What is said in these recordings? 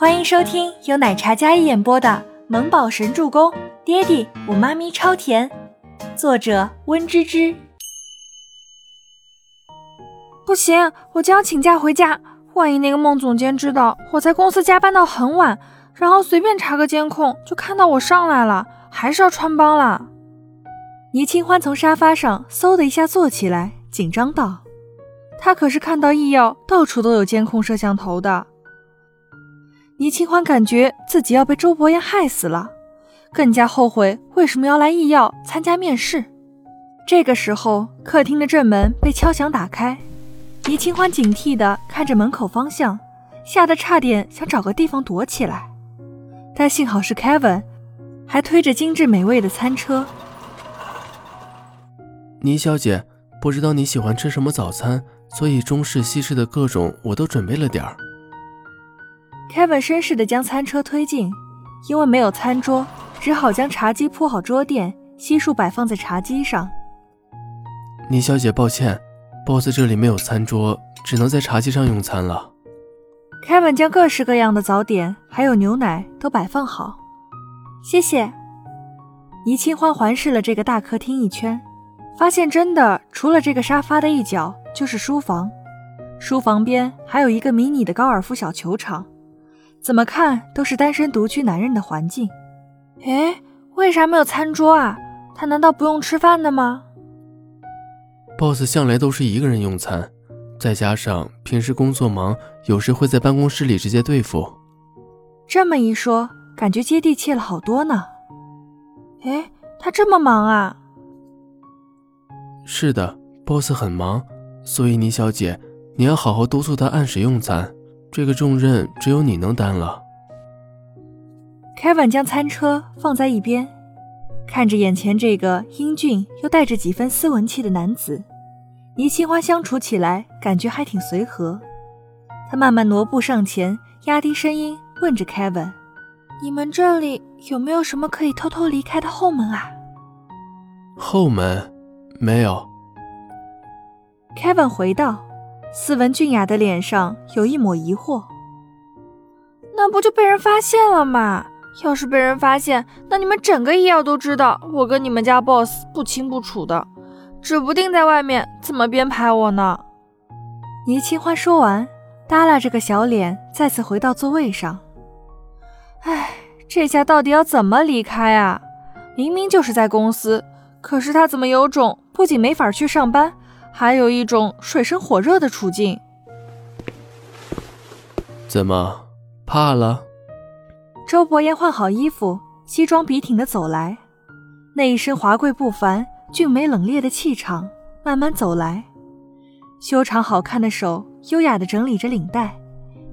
欢迎收听由奶茶嘉一演播的《萌宝神助攻》，爹地我妈咪超甜，作者温芝芝。不行，我就要请假回家。万一那个孟总监知道我在公司加班到很晚，然后随便查个监控就看到我上来了，还是要穿帮了。倪清欢从沙发上嗖的一下坐起来，紧张道：“他可是看到易药到处都有监控摄像头的。”倪清欢感觉自己要被周伯言害死了，更加后悔为什么要来易药参加面试。这个时候，客厅的正门被敲响打开，倪清欢警惕地看着门口方向，吓得差点想找个地方躲起来。但幸好是 Kevin，还推着精致美味的餐车。倪小姐，不知道你喜欢吃什么早餐，所以中式、西式的各种我都准备了点儿。Kevin 绅士的将餐车推进，因为没有餐桌，只好将茶几铺好桌垫，悉数摆放在茶几上。倪小姐，抱歉，boss 这里没有餐桌，只能在茶几上用餐了。Kevin 将各式各样的早点还有牛奶都摆放好，谢谢。倪清欢环视了这个大客厅一圈，发现真的除了这个沙发的一角就是书房，书房边还有一个迷你的高尔夫小球场。怎么看都是单身独居男人的环境。哎，为啥没有餐桌啊？他难道不用吃饭的吗？boss 向来都是一个人用餐，再加上平时工作忙，有时会在办公室里直接对付。这么一说，感觉接地气了好多呢。哎，他这么忙啊？是的，boss 很忙，所以倪小姐，你要好好督促他按时用餐。这个重任只有你能担了。Kevin 将餐车放在一边，看着眼前这个英俊又带着几分斯文气的男子，倪清欢相处起来感觉还挺随和。他慢慢挪步上前，压低声音问着 Kevin：“ 你们这里有没有什么可以偷偷离开的后门啊？”后门，没有。Kevin 回道。斯文俊雅的脸上有一抹疑惑，那不就被人发现了吗？要是被人发现，那你们整个医药都知道我跟你们家 boss 不清不楚的，指不定在外面怎么编排我呢。倪清欢说完，耷拉着个小脸，再次回到座位上。唉，这下到底要怎么离开啊？明明就是在公司，可是他怎么有种不仅没法去上班？还有一种水深火热的处境。怎么怕了？周伯言换好衣服，西装笔挺的走来，那一身华贵不凡、俊美冷冽的气场，慢慢走来，修长好看的手优雅的整理着领带，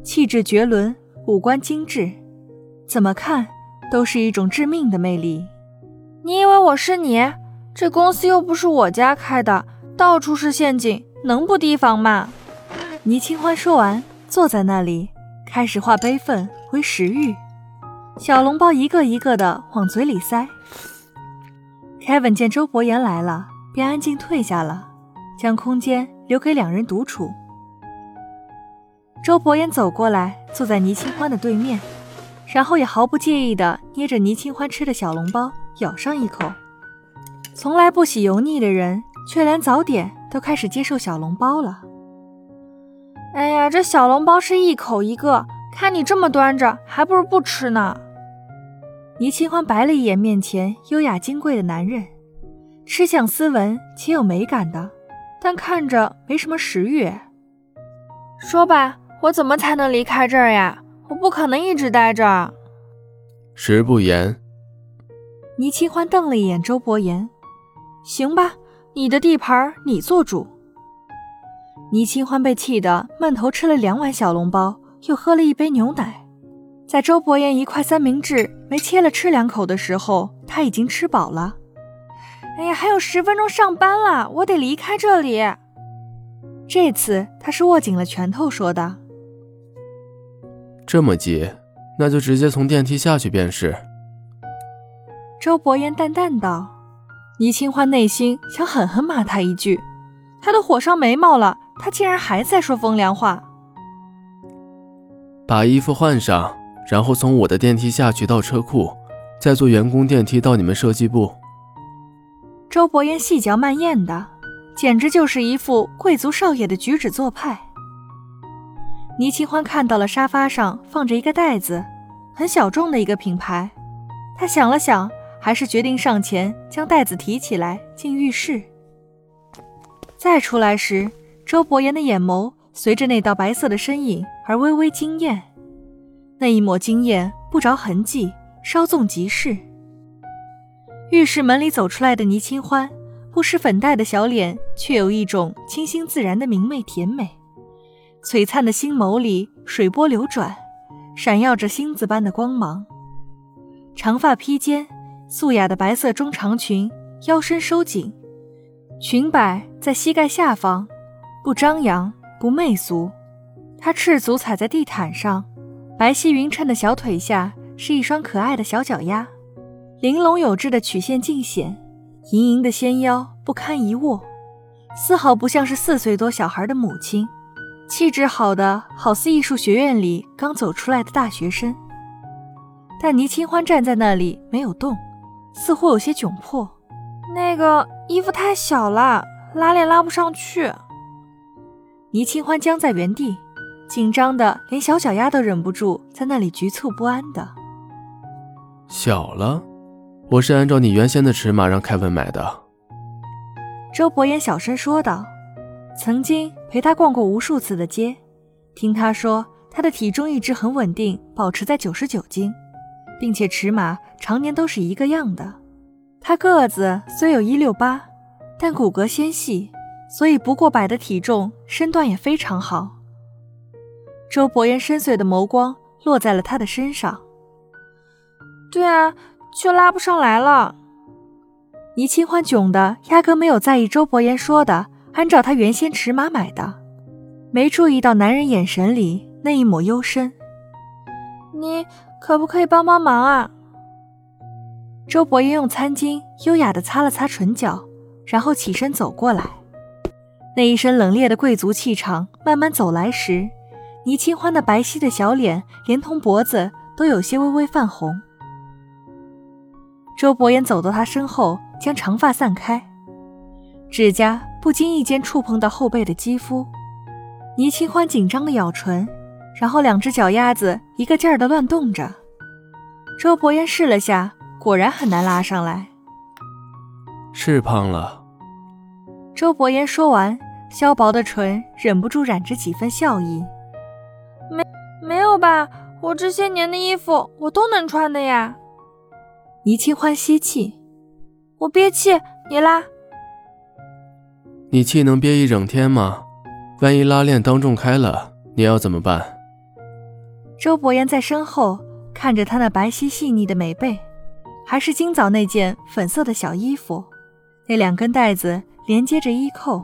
气质绝伦，五官精致，怎么看都是一种致命的魅力。你以为我是你？这公司又不是我家开的。到处是陷阱，能不提防吗？倪清欢说完，坐在那里，开始化悲愤为食欲，小笼包一个一个的往嘴里塞。Kevin 见周伯言来了，便安静退下了，将空间留给两人独处。周伯言走过来，坐在倪清欢的对面，然后也毫不介意的捏着倪清欢吃的小笼包，咬上一口。从来不喜油腻的人。却连早点都开始接受小笼包了。哎呀，这小笼包是一口一个，看你这么端着，还不如不吃呢。倪清欢白了一眼面前优雅金贵的男人，吃相斯文且有美感的，但看着没什么食欲。说吧，我怎么才能离开这儿呀？我不可能一直待着。食不言。倪清欢瞪了一眼周伯言，行吧。你的地盘，你做主。倪清欢被气得闷头吃了两碗小笼包，又喝了一杯牛奶。在周伯言一块三明治没切了吃两口的时候，他已经吃饱了。哎呀，还有十分钟上班了，我得离开这里。这次他是握紧了拳头说的。这么急，那就直接从电梯下去便是。周伯言淡淡道。倪清欢内心想狠狠骂他一句，他都火烧眉毛了，他竟然还在说风凉话。把衣服换上，然后从我的电梯下去到车库，再坐员工电梯到你们设计部。周伯言细嚼慢咽的，简直就是一副贵族少爷的举止做派。倪清欢看到了沙发上放着一个袋子，很小众的一个品牌。他想了想，还是决定上前将袋子提起来进浴室。再出来时，周伯言的眼眸随着那道白色的身影而微微惊艳，那一抹惊艳不着痕迹，稍纵即逝。浴室门里走出来的倪清欢，不施粉黛的小脸却有一种清新自然的明媚甜美。璀璨的星眸里水波流转，闪耀着星子般的光芒。长发披肩，素雅的白色中长裙，腰身收紧，裙摆在膝盖下方，不张扬不媚俗。她赤足踩在地毯上，白皙匀称的小腿下是一双可爱的小脚丫，玲珑有致的曲线尽显，盈盈的纤腰不堪一握，丝毫不像是四岁多小孩的母亲。气质好的，好似艺术学院里刚走出来的大学生。但倪清欢站在那里没有动，似乎有些窘迫。那个衣服太小了，拉链拉不上去。倪清欢僵在原地，紧张的连小脚丫都忍不住在那里局促不安的。小了，我是按照你原先的尺码让凯文买的。周伯言小声说道。曾经陪他逛过无数次的街，听他说他的体重一直很稳定，保持在九十九斤，并且尺码常年都是一个样的。他个子虽有一六八，但骨骼纤细，所以不过百的体重，身段也非常好。周伯言深邃的眸光落在了他的身上。对啊，就拉不上来了。倪清欢囧的压根没有在意周伯言说的。按照他原先尺码买的，没注意到男人眼神里那一抹幽深。你可不可以帮帮忙啊？周伯言用餐巾优雅地擦了擦唇角，然后起身走过来。那一身冷冽的贵族气场慢慢走来时，倪清欢的白皙的小脸连同脖子都有些微微泛红。周伯言走到他身后，将长发散开。指甲不经意间触碰到后背的肌肤，倪清欢紧张的咬唇，然后两只脚丫子一个劲儿的乱动着。周伯言试了下，果然很难拉上来。是胖了。周伯言说完，削薄的唇忍不住染着几分笑意。没没有吧？我这些年的衣服我都能穿的呀。倪清欢吸气，我憋气，你拉。你气能憋一整天吗？万一拉链当众开了，你要怎么办？周伯言在身后看着她那白皙细腻的美背，还是今早那件粉色的小衣服，那两根带子连接着衣扣，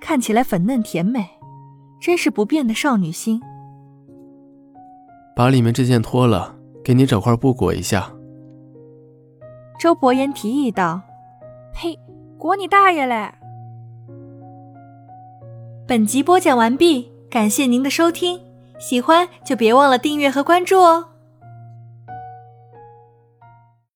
看起来粉嫩甜美，真是不变的少女心。把里面这件脱了，给你找块布裹一下。周伯言提议道：“呸，裹你大爷嘞！”本集播讲完毕，感谢您的收听，喜欢就别忘了订阅和关注哦。